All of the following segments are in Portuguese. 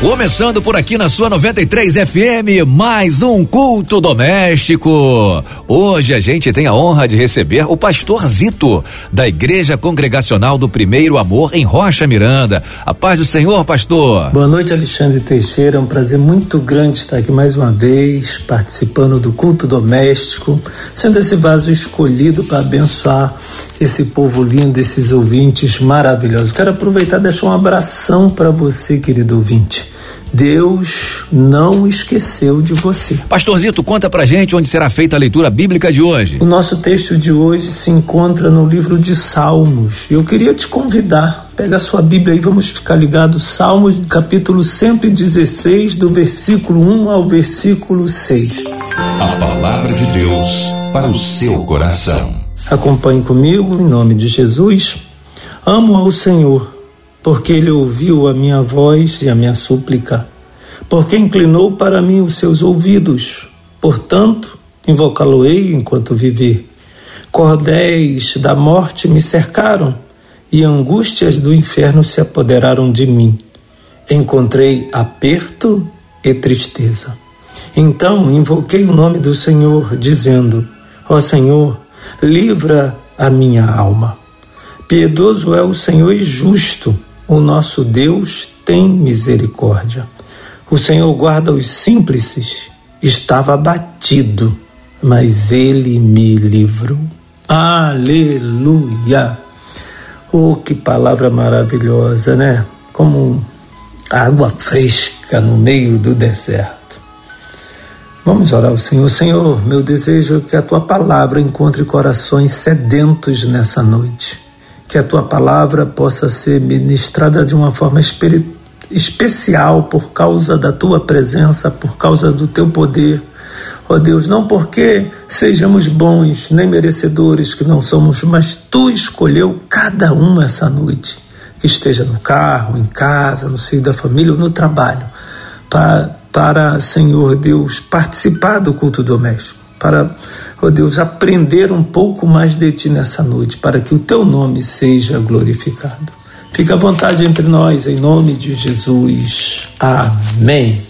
Começando por aqui na sua 93 FM, mais um culto doméstico. Hoje a gente tem a honra de receber o pastor Zito, da Igreja Congregacional do Primeiro Amor em Rocha Miranda. A paz do Senhor, pastor. Boa noite, Alexandre Teixeira. É um prazer muito grande estar aqui mais uma vez, participando do culto doméstico, sendo esse vaso escolhido para abençoar esse povo lindo, esses ouvintes maravilhosos. Quero aproveitar e deixar um abração para você, querido ouvinte. Deus não esqueceu de você. Pastorzito, conta pra gente onde será feita a leitura bíblica de hoje. O nosso texto de hoje se encontra no livro de Salmos. Eu queria te convidar, pega a sua Bíblia aí, vamos ficar ligados. Salmos, capítulo 116, do versículo 1 ao versículo 6. A palavra de Deus para o seu coração. Acompanhe comigo, em nome de Jesus. Amo ao Senhor porque ele ouviu a minha voz e a minha súplica, porque inclinou para mim os seus ouvidos. Portanto, invocá-lo-ei enquanto viver. Cordéis da morte me cercaram e angústias do inferno se apoderaram de mim. Encontrei aperto e tristeza. Então invoquei o nome do Senhor, dizendo: Ó oh Senhor, livra a minha alma. Piedoso é o Senhor e justo o nosso Deus tem misericórdia. O Senhor guarda os simples. Estava abatido, mas ele me livrou. Aleluia! Oh, que palavra maravilhosa, né? Como água fresca no meio do deserto. Vamos orar ao Senhor. Senhor, meu desejo é que a tua palavra encontre corações sedentos nessa noite que a tua palavra possa ser ministrada de uma forma especial por causa da tua presença, por causa do teu poder. Ó oh Deus, não porque sejamos bons nem merecedores que não somos, mas tu escolheu cada um essa noite, que esteja no carro, em casa, no seio da família ou no trabalho, para, para Senhor Deus, participar do culto doméstico para, oh Deus, aprender um pouco mais de Ti nessa noite, para que o Teu nome seja glorificado. Fica à vontade entre nós, em nome de Jesus. Amém.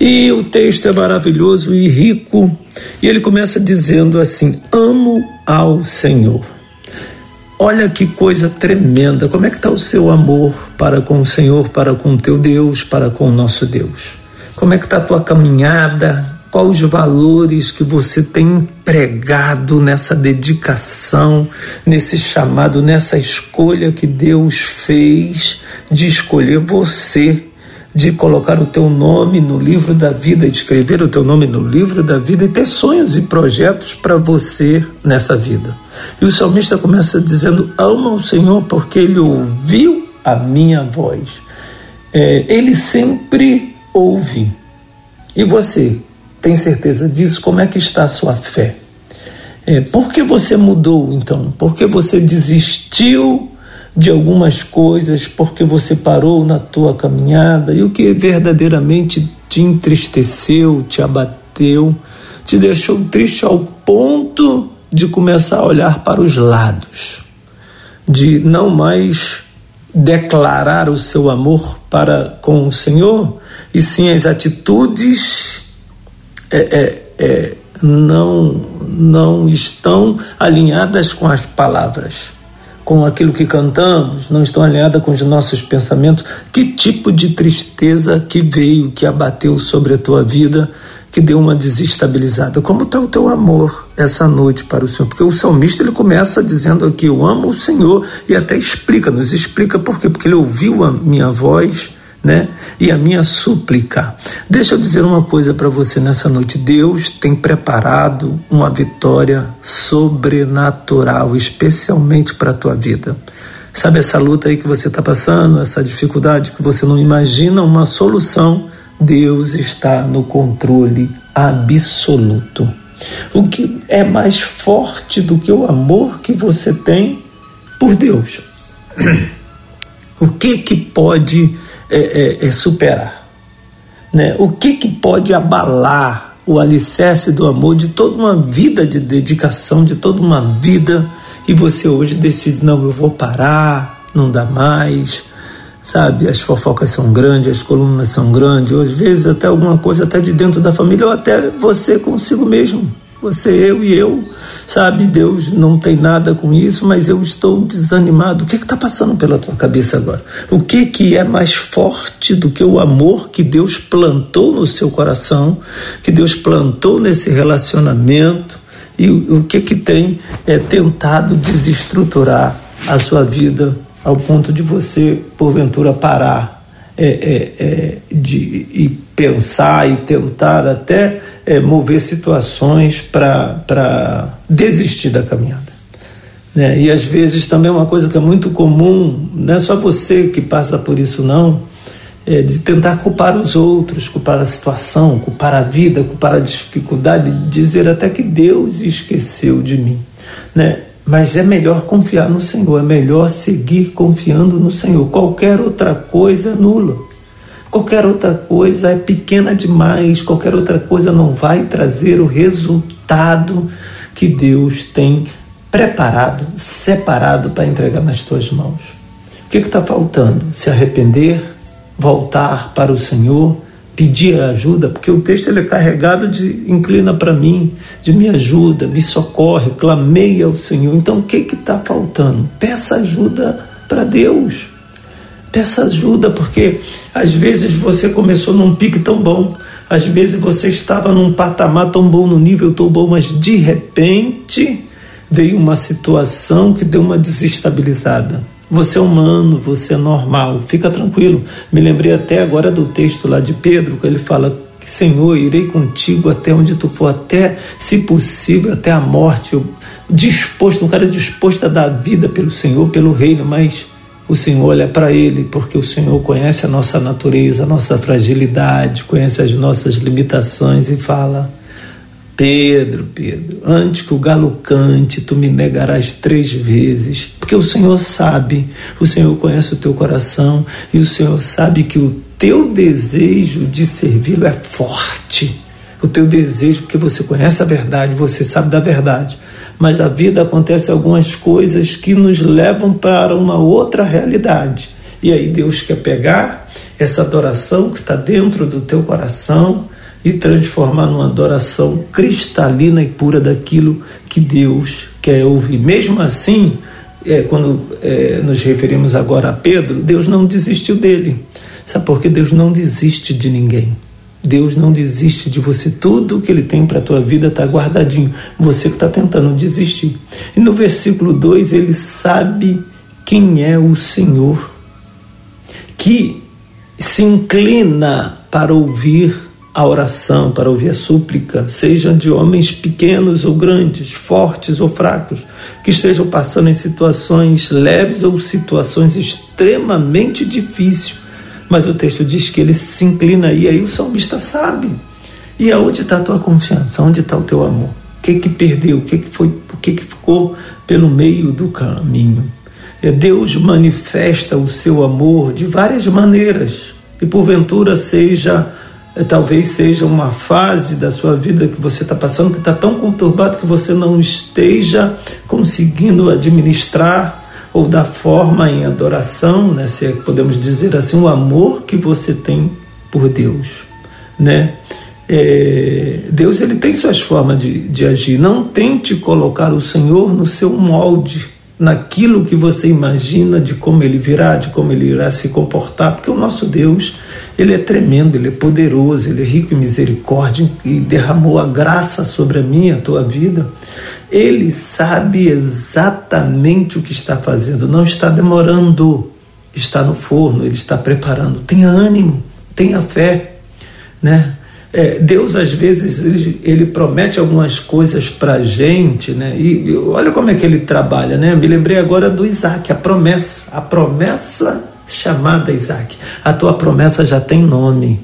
E o texto é maravilhoso e rico, e ele começa dizendo assim: Amo ao Senhor. Olha que coisa tremenda, como é que está o seu amor para com o Senhor, para com o teu Deus, para com o nosso Deus? Como é que está a tua caminhada? Quais os valores que você tem empregado nessa dedicação, nesse chamado, nessa escolha que Deus fez de escolher você, de colocar o teu nome no livro da vida, de escrever o teu nome no livro da vida e ter sonhos e projetos para você nessa vida. E o salmista começa dizendo: Ama o Senhor porque ele ouviu a minha voz. É, ele sempre ouve. E você, tem certeza disso? Como é que está a sua fé? É, por que você mudou então? Por que você desistiu de algumas coisas? Por que você parou na tua caminhada? E o que verdadeiramente te entristeceu, te abateu, te deixou triste ao ponto de começar a olhar para os lados, de não mais declarar o seu amor para com o Senhor, e sim as atitudes é, é, é, não, não estão alinhadas com as palavras, com aquilo que cantamos, não estão alinhadas com os nossos pensamentos. Que tipo de tristeza que veio, que abateu sobre a tua vida, que deu uma desestabilizada? Como está o teu amor essa noite para o Senhor? Porque o salmista ele começa dizendo aqui: Eu amo o Senhor, e até explica, nos explica por quê? Porque ele ouviu a minha voz né? E a minha súplica. Deixa eu dizer uma coisa para você nessa noite. Deus tem preparado uma vitória sobrenatural, especialmente para a tua vida. Sabe essa luta aí que você está passando, essa dificuldade que você não imagina uma solução? Deus está no controle absoluto. O que é mais forte do que o amor que você tem por Deus? O que que pode é, é, é superar? Né? O que, que pode abalar o alicerce do amor de toda uma vida de dedicação, de toda uma vida, e você hoje decide: não, eu vou parar, não dá mais, sabe? As fofocas são grandes, as colunas são grandes, ou às vezes até alguma coisa até de dentro da família, ou até você consigo mesmo. Você, eu e eu, sabe? Deus não tem nada com isso, mas eu estou desanimado. O que está passando pela tua cabeça agora? O que, que é mais forte do que o amor que Deus plantou no seu coração, que Deus plantou nesse relacionamento? E o, o que, que tem é, tentado desestruturar a sua vida ao ponto de você, porventura, parar é, é, é, de, e pensar e tentar até é, mover situações para desistir da caminhada. Né? E às vezes também uma coisa que é muito comum, não é só você que passa por isso, não, é de tentar culpar os outros, culpar a situação, culpar a vida, culpar a dificuldade, dizer até que Deus esqueceu de mim. Né? Mas é melhor confiar no Senhor, é melhor seguir confiando no Senhor. Qualquer outra coisa é nula. Qualquer outra coisa é pequena demais, qualquer outra coisa não vai trazer o resultado que Deus tem preparado, separado para entregar nas tuas mãos. O que está faltando? Se arrepender, voltar para o Senhor pedir ajuda, porque o texto ele é carregado de inclina para mim, de me ajuda, me socorre, clamei ao Senhor. Então o que está faltando? Peça ajuda para Deus. Peça ajuda, porque às vezes você começou num pique tão bom, às vezes você estava num patamar tão bom, no nível tão bom, mas de repente veio uma situação que deu uma desestabilizada. Você é humano, você é normal, fica tranquilo. Me lembrei até agora do texto lá de Pedro, que ele fala: Senhor, irei contigo até onde tu for, até, se possível, até a morte. Eu, disposto, um cara disposto a dar vida pelo Senhor, pelo reino, mas o Senhor olha para ele, porque o Senhor conhece a nossa natureza, a nossa fragilidade, conhece as nossas limitações e fala: Pedro, Pedro, antes que o galo cante, tu me negarás três vezes, porque o Senhor sabe, o Senhor conhece o teu coração e o Senhor sabe que o teu desejo de servi-lo é forte. O teu desejo, porque você conhece a verdade, você sabe da verdade. Mas na vida acontecem algumas coisas que nos levam para uma outra realidade. E aí Deus quer pegar essa adoração que está dentro do teu coração e transformar numa adoração cristalina e pura daquilo que Deus quer ouvir. Mesmo assim, é, quando é, nos referimos agora a Pedro, Deus não desistiu dele. Sabe por que Deus não desiste de ninguém? Deus não desiste de você. Tudo que Ele tem para a tua vida está guardadinho. Você que está tentando desistir. E no versículo 2 ele sabe quem é o Senhor, que se inclina para ouvir a oração, para ouvir a súplica, sejam de homens pequenos ou grandes, fortes ou fracos, que estejam passando em situações leves ou situações extremamente difíceis. Mas o texto diz que ele se inclina e aí o salmista sabe. E aonde está a tua confiança? Onde está o teu amor? O que que perdeu? O que que foi? O que que ficou pelo meio do caminho? É, Deus manifesta o seu amor de várias maneiras. E porventura seja é, talvez seja uma fase da sua vida que você está passando que está tão conturbado que você não esteja conseguindo administrar ou dar forma em adoração, né, se podemos dizer assim, o amor que você tem por Deus, né? É, Deus ele tem suas formas de, de agir. Não tente colocar o Senhor no seu molde naquilo que você imagina de como ele virá, de como ele irá se comportar, porque o nosso Deus, ele é tremendo, ele é poderoso, ele é rico em misericórdia e derramou a graça sobre a minha, a tua vida. Ele sabe exatamente o que está fazendo, não está demorando, está no forno, ele está preparando. Tenha ânimo, tenha fé, né? É, Deus às vezes ele, ele, promete algumas coisas para a gente, né? E, olha como é que ele trabalha, né? Me lembrei agora do Isaac, a promessa, a promessa chamada Isaac. A tua promessa já tem nome.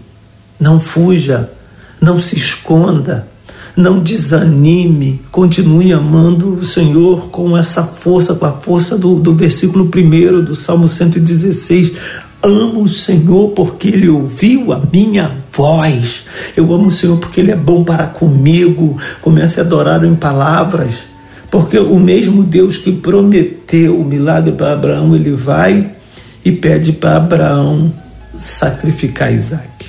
Não fuja, não se esconda, não desanime, continue amando o Senhor com essa força, com a força do, do versículo 1 do Salmo 116 amo o Senhor porque Ele ouviu a minha voz. Eu amo o Senhor porque Ele é bom para comigo. Comece a adorar em palavras. Porque o mesmo Deus que prometeu o milagre para Abraão, ele vai e pede para Abraão sacrificar Isaac.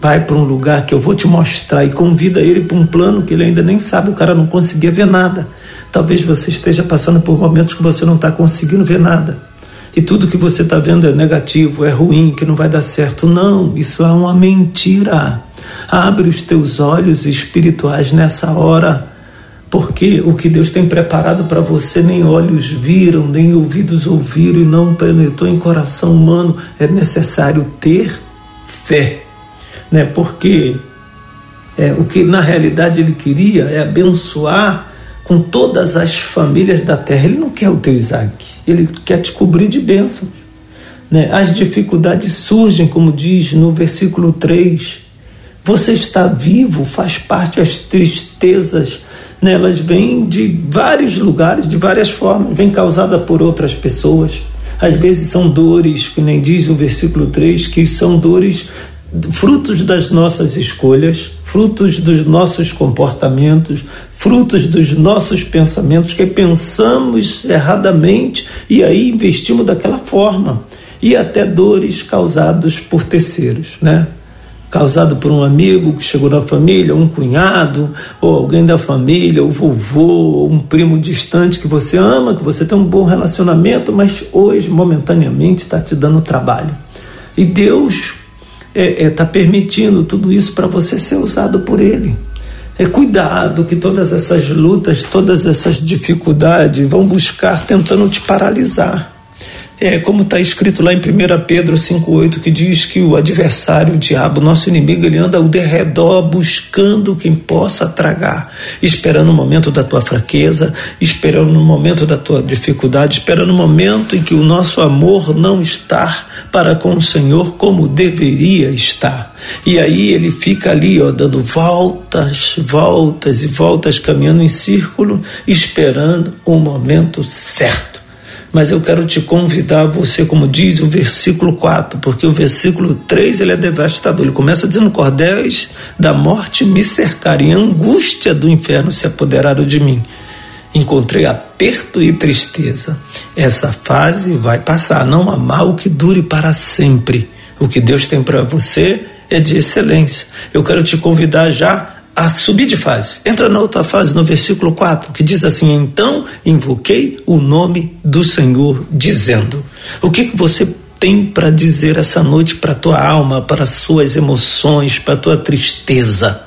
Vai para um lugar que eu vou te mostrar e convida ele para um plano que ele ainda nem sabe, o cara não conseguia ver nada. Talvez você esteja passando por momentos que você não está conseguindo ver nada. E tudo que você está vendo é negativo, é ruim, que não vai dar certo. Não, isso é uma mentira. Abre os teus olhos espirituais nessa hora porque o que Deus tem preparado para você nem olhos viram, nem ouvidos ouviram e não penetrou em coração humano. É necessário ter fé, né? Porque é, o que na realidade ele queria é abençoar com todas as famílias da terra. Ele não quer o teu Isaac, ele quer te cobrir de bênçãos. Né? As dificuldades surgem, como diz no versículo 3. Você está vivo, faz parte as tristezas né, elas vêm de vários lugares, de várias formas, vêm causada por outras pessoas. Às vezes são dores, que nem diz o versículo 3, que são dores frutos das nossas escolhas, frutos dos nossos comportamentos, frutos dos nossos pensamentos, que pensamos erradamente e aí investimos daquela forma. E até dores causadas por terceiros, né? Causado por um amigo que chegou na família, um cunhado, ou alguém da família, o vovô, um primo distante que você ama, que você tem um bom relacionamento, mas hoje, momentaneamente, está te dando trabalho. E Deus está é, é, tá permitindo tudo isso para você ser usado por Ele. É cuidado que todas essas lutas, todas essas dificuldades vão buscar tentando te paralisar é como está escrito lá em 1 Pedro 5,8, que diz que o adversário, o diabo, nosso inimigo, ele anda ao derredor buscando quem possa tragar, esperando o momento da tua fraqueza, esperando o momento da tua dificuldade, esperando o momento em que o nosso amor não está para com o Senhor como deveria estar. E aí ele fica ali, ó, dando voltas, voltas e voltas, caminhando em círculo, esperando o momento certo mas eu quero te convidar, você, como diz o versículo 4, porque o versículo 3 ele é devastador. Ele começa dizendo: Cordéis da morte me cercaram, e angústia do inferno se apoderaram de mim. Encontrei aperto e tristeza. Essa fase vai passar. Não há mal que dure para sempre. O que Deus tem para você é de excelência. Eu quero te convidar já a subir de fase. Entra na outra fase, no versículo 4, que diz assim: Então invoquei o nome do Senhor, dizendo. O que, que você tem para dizer essa noite para tua alma, para as suas emoções, para tua tristeza?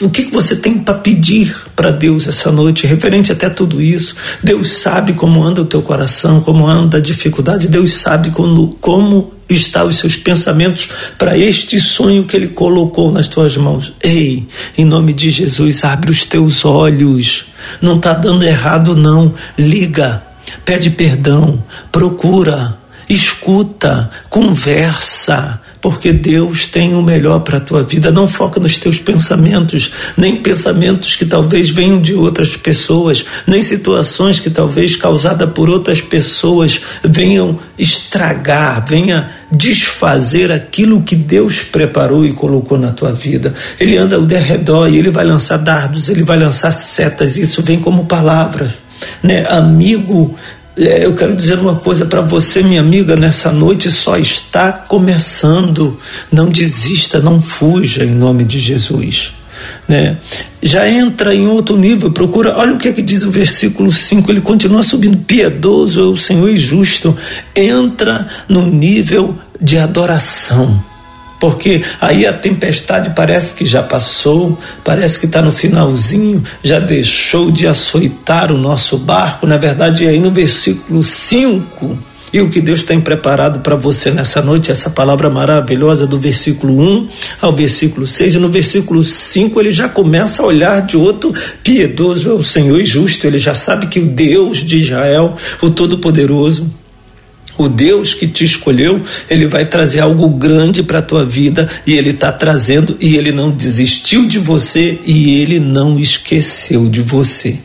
O que você tem para pedir para Deus essa noite, referente até tudo isso? Deus sabe como anda o teu coração, como anda a dificuldade, Deus sabe como, como está os seus pensamentos para este sonho que Ele colocou nas tuas mãos. Ei, em nome de Jesus, abre os teus olhos. Não está dando errado, não. Liga, pede perdão, procura, escuta, conversa porque Deus tem o melhor para a tua vida. Não foca nos teus pensamentos, nem pensamentos que talvez venham de outras pessoas, nem situações que talvez causadas por outras pessoas venham estragar, venha desfazer aquilo que Deus preparou e colocou na tua vida. Ele anda ao derredor e ele vai lançar dardos, ele vai lançar setas, isso vem como palavras. Né? Amigo é, eu quero dizer uma coisa para você, minha amiga, nessa noite só está começando. Não desista, não fuja em nome de Jesus. Né? Já entra em outro nível, procura, olha o que, é que diz o versículo 5, ele continua subindo, piedoso é o Senhor e justo, entra no nível de adoração porque aí a tempestade parece que já passou, parece que está no finalzinho, já deixou de açoitar o nosso barco. Na verdade, aí no versículo 5. E o que Deus tem preparado para você nessa noite, essa palavra maravilhosa do versículo 1 ao versículo 6, e no versículo 5 ele já começa a olhar de outro piedoso é o Senhor e justo, ele já sabe que o Deus de Israel, o Todo-Poderoso, o Deus que te escolheu, ele vai trazer algo grande para a tua vida e ele está trazendo e ele não desistiu de você e ele não esqueceu de você.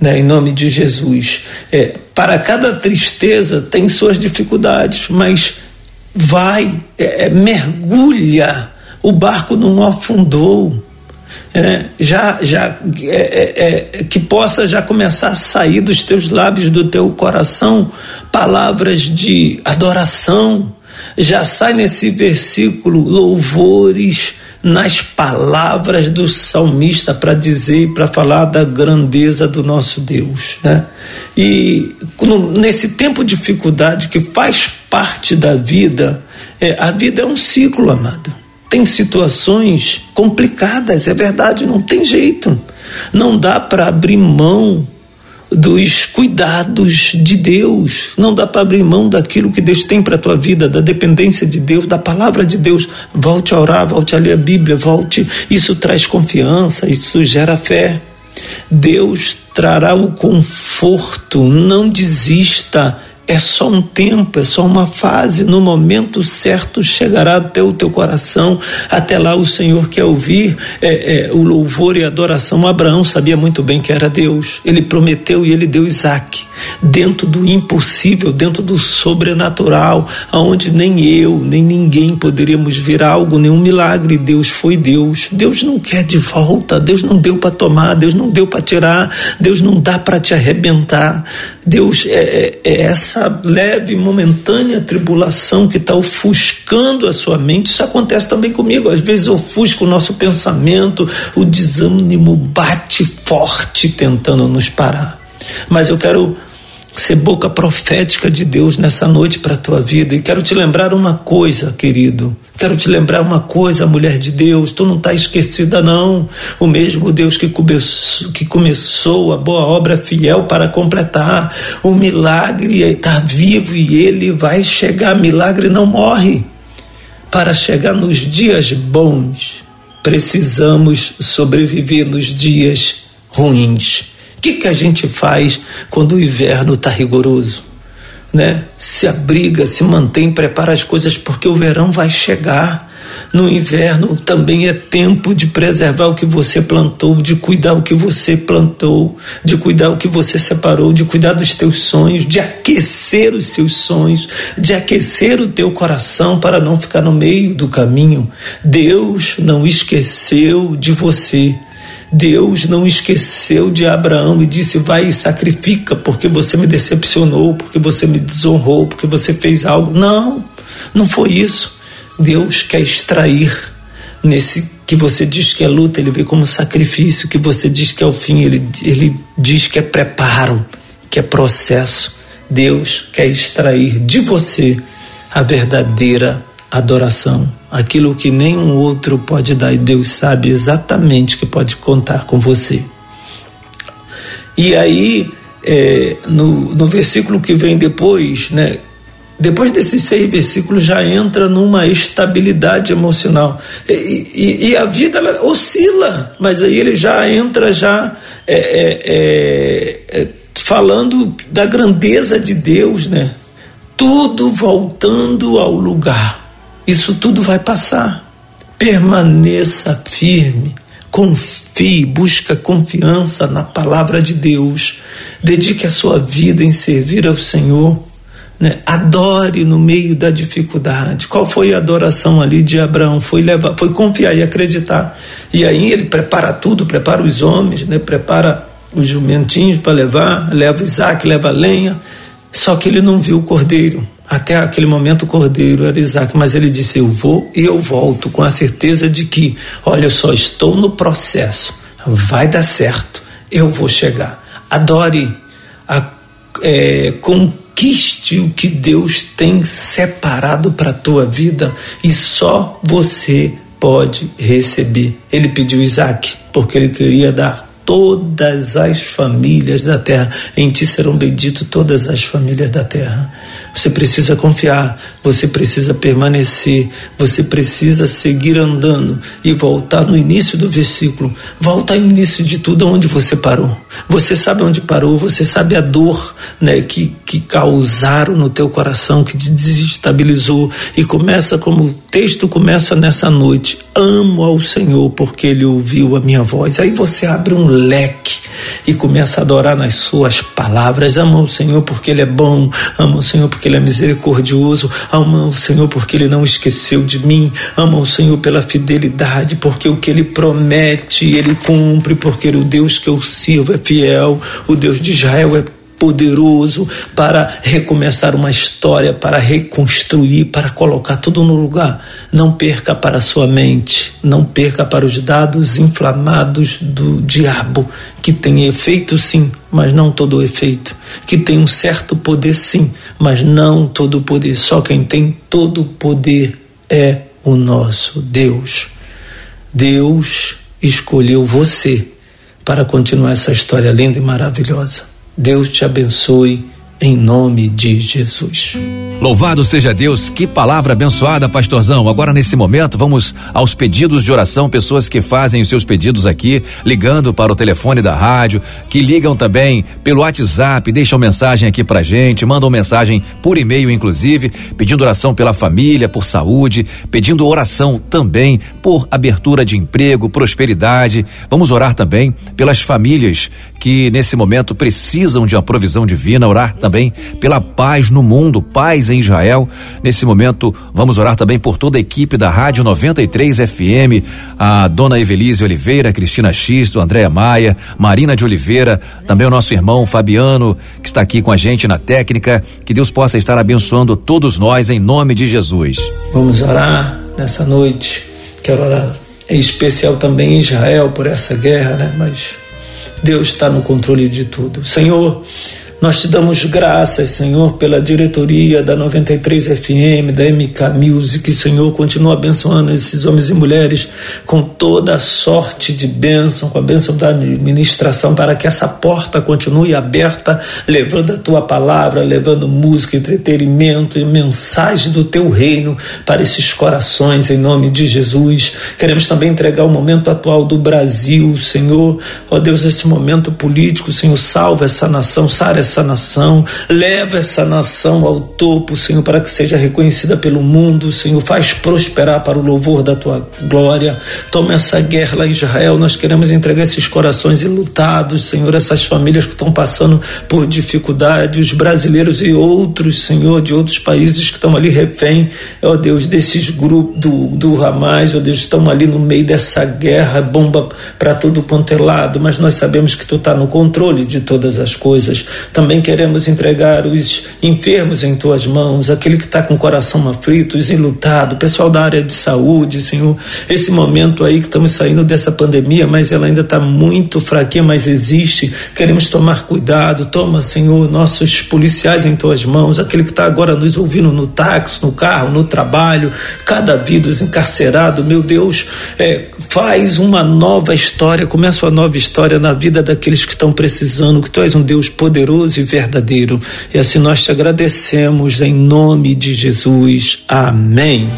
né, em nome de Jesus. É, para cada tristeza tem suas dificuldades, mas vai, é, é mergulha, o barco não afundou. É, já, já é, é, é, que possa já começar a sair dos teus lábios, do teu coração, palavras de adoração. Já sai nesse versículo louvores nas palavras do salmista para dizer, para falar da grandeza do nosso Deus, né? E nesse tempo de dificuldade que faz parte da vida, é, a vida é um ciclo, amado. Tem situações complicadas, é verdade, não tem jeito. Não dá para abrir mão dos cuidados de Deus. Não dá para abrir mão daquilo que Deus tem para a tua vida, da dependência de Deus, da palavra de Deus. Volte a orar, volte a ler a Bíblia, volte. Isso traz confiança, isso gera fé. Deus trará o conforto, não desista é só um tempo, é só uma fase. No momento certo chegará até o teu coração. Até lá o Senhor quer ouvir é, é, o louvor e a adoração. Abraão sabia muito bem que era Deus. Ele prometeu e ele deu Isaac. Dentro do impossível, dentro do sobrenatural, aonde nem eu, nem ninguém poderíamos ver algo, nenhum milagre. Deus foi Deus. Deus não quer de volta. Deus não deu para tomar. Deus não deu para tirar. Deus não dá para te arrebentar. Deus é, é, é essa essa leve, momentânea tribulação que está ofuscando a sua mente, isso acontece também comigo. Às vezes ofusca o nosso pensamento, o desânimo bate forte tentando nos parar. Mas eu quero ser boca profética de Deus nessa noite para a tua vida. E quero te lembrar uma coisa, querido. Quero te lembrar uma coisa, mulher de Deus. Tu não está esquecida, não. O mesmo Deus que começou, que começou a boa obra fiel para completar. O milagre está vivo e ele vai chegar. Milagre não morre. Para chegar nos dias bons, precisamos sobreviver nos dias ruins. O que, que a gente faz quando o inverno está rigoroso? Né? Se abriga, se mantém, prepara as coisas, porque o verão vai chegar. No inverno também é tempo de preservar o que você plantou, de cuidar o que você plantou, de cuidar o que você separou, de cuidar dos teus sonhos, de aquecer os seus sonhos, de aquecer o teu coração para não ficar no meio do caminho. Deus não esqueceu de você. Deus não esqueceu de Abraão e disse: Vai e sacrifica, porque você me decepcionou, porque você me desonrou, porque você fez algo. Não, não foi isso. Deus quer extrair nesse que você diz que é luta, ele vê como sacrifício, que você diz que é o fim, ele, ele diz que é preparo, que é processo. Deus quer extrair de você a verdadeira adoração, aquilo que nenhum outro pode dar e Deus sabe exatamente que pode contar com você. E aí, é, no, no versículo que vem depois, né, depois desses seis versículos já entra numa estabilidade emocional e, e, e a vida ela oscila, mas aí ele já entra já é, é, é, é falando da grandeza de Deus, né? Tudo voltando ao lugar isso tudo vai passar. Permaneça firme, confie, busca confiança na palavra de Deus. Dedique a sua vida em servir ao Senhor. Né? Adore no meio da dificuldade. Qual foi a adoração ali de Abraão? Foi levar, foi confiar e acreditar. E aí ele prepara tudo, prepara os homens, né? prepara os jumentinhos para levar, leva Isaac, leva lenha. Só que ele não viu o cordeiro. Até aquele momento o cordeiro era Isaac, mas ele disse: Eu vou e eu volto, com a certeza de que, olha, eu só estou no processo, vai dar certo, eu vou chegar. Adore, a, é, conquiste o que Deus tem separado para a tua vida e só você pode receber. Ele pediu Isaac porque ele queria dar todas as famílias da terra. Em ti serão benditas todas as famílias da terra. Você precisa confiar, você precisa permanecer, você precisa seguir andando e voltar no início do versículo. Volta ao início de tudo onde você parou. Você sabe onde parou, você sabe a dor né, que, que causaram no teu coração, que te desestabilizou. E começa como o texto começa nessa noite. Amo ao Senhor porque Ele ouviu a minha voz. Aí você abre um leque e começa a adorar nas suas palavras. Ama o Senhor porque Ele é bom, ama o Senhor porque Ele é misericordioso, ama o Senhor porque Ele não esqueceu de mim, ama o Senhor pela fidelidade, porque o que Ele promete, Ele cumpre, porque o Deus que eu sirvo é fiel, o Deus de Israel é poderoso para recomeçar uma história, para reconstruir, para colocar tudo no lugar. Não perca para a sua mente, não perca para os dados inflamados do diabo, que tem efeito sim, mas não todo o efeito, que tem um certo poder sim, mas não todo o poder. Só quem tem todo o poder é o nosso Deus. Deus escolheu você para continuar essa história linda e maravilhosa. Deus te abençoe em nome de Jesus. Louvado seja Deus, que palavra abençoada, pastorzão. Agora, nesse momento, vamos aos pedidos de oração, pessoas que fazem os seus pedidos aqui, ligando para o telefone da rádio, que ligam também pelo WhatsApp, deixam mensagem aqui pra gente, mandam mensagem por e-mail, inclusive, pedindo oração pela família, por saúde, pedindo oração também por abertura de emprego, prosperidade. Vamos orar também pelas famílias que nesse momento precisam de uma provisão divina, orar também pela paz no mundo, paz em Israel. Nesse momento, vamos orar também por toda a equipe da Rádio 93 FM, a dona Evelise Oliveira, Cristina Xisto, Andréa Maia, Marina de Oliveira, também o nosso irmão Fabiano, que está aqui com a gente na técnica. Que Deus possa estar abençoando todos nós em nome de Jesus. Vamos orar nessa noite. Quero orar em especial também em Israel por essa guerra, né? Mas Deus está no controle de tudo. Senhor, nós te damos graças, Senhor, pela diretoria da 93 FM, da MK Music. Senhor, continua abençoando esses homens e mulheres com toda a sorte de bênção, com a bênção da administração, para que essa porta continue aberta, levando a tua palavra, levando música, entretenimento e mensagem do teu reino para esses corações, em nome de Jesus. Queremos também entregar o momento atual do Brasil, Senhor. Ó Deus, esse momento político, Senhor, salva essa nação, sara essa nação, leva essa nação ao topo, Senhor, para que seja reconhecida pelo mundo, Senhor, faz prosperar para o louvor da tua glória. Toma essa guerra lá em Israel, nós queremos entregar esses corações enlutados, Senhor, essas famílias que estão passando por dificuldade, os brasileiros e outros, Senhor, de outros países que estão ali refém, ó Deus, desses grupos do, do Hamas, ó Deus, estão ali no meio dessa guerra, bomba para todo quanto é lado, mas nós sabemos que tu está no controle de todas as coisas. Também queremos entregar os enfermos em tuas mãos, aquele que está com o coração aflito, os enlutados, o pessoal da área de saúde, Senhor. Esse momento aí que estamos saindo dessa pandemia, mas ela ainda está muito fraquinha, mas existe. Queremos tomar cuidado. Toma, Senhor, nossos policiais em tuas mãos, aquele que está agora nos ouvindo no táxi, no carro, no trabalho, cada vida encarcerado, meu Deus, é, faz uma nova história, começa uma nova história na vida daqueles que estão precisando, que tu és um Deus poderoso e verdadeiro. E assim nós te agradecemos em nome de Jesus. Amém.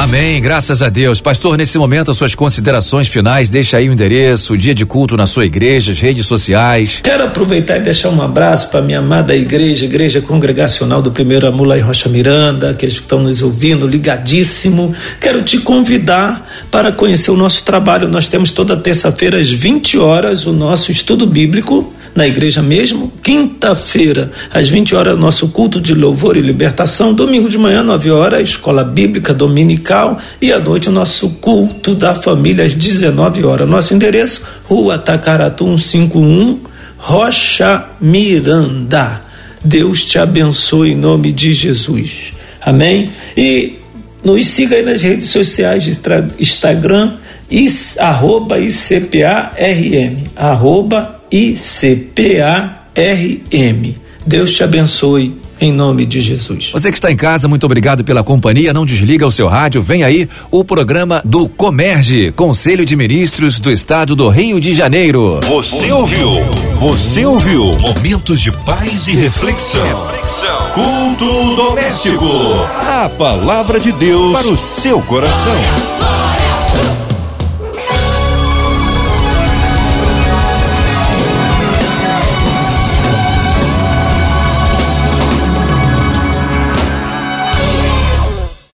Amém, graças a Deus. Pastor, nesse momento, as suas considerações finais, deixa aí o endereço, o dia de culto na sua igreja, as redes sociais. Quero aproveitar e deixar um abraço para minha amada igreja, Igreja Congregacional do Primeiro Amula e Rocha Miranda, aqueles que estão nos ouvindo, ligadíssimo. Quero te convidar para conhecer o nosso trabalho. Nós temos toda terça-feira, às 20 horas, o nosso estudo bíblico na igreja mesmo. Quinta-feira, às 20 horas, nosso culto de louvor e libertação. Domingo de manhã, 9 horas, escola bíblica dominical. E à noite, o nosso culto da família, às 19 horas. Nosso endereço, Rua Tacaratu 151, Rocha Miranda. Deus te abençoe em nome de Jesus. Amém? E nos siga aí nas redes sociais Instagram, is, arroba ICPARM, arroba ICPARM. Deus te abençoe em nome de Jesus. Você que está em casa, muito obrigado pela companhia. Não desliga o seu rádio. Vem aí o programa do Comerge, Conselho de Ministros do Estado do Rio de Janeiro. Você ouviu? Você ouviu? Momentos de paz e reflexão. reflexão. Culto doméstico. A palavra de Deus para o seu coração.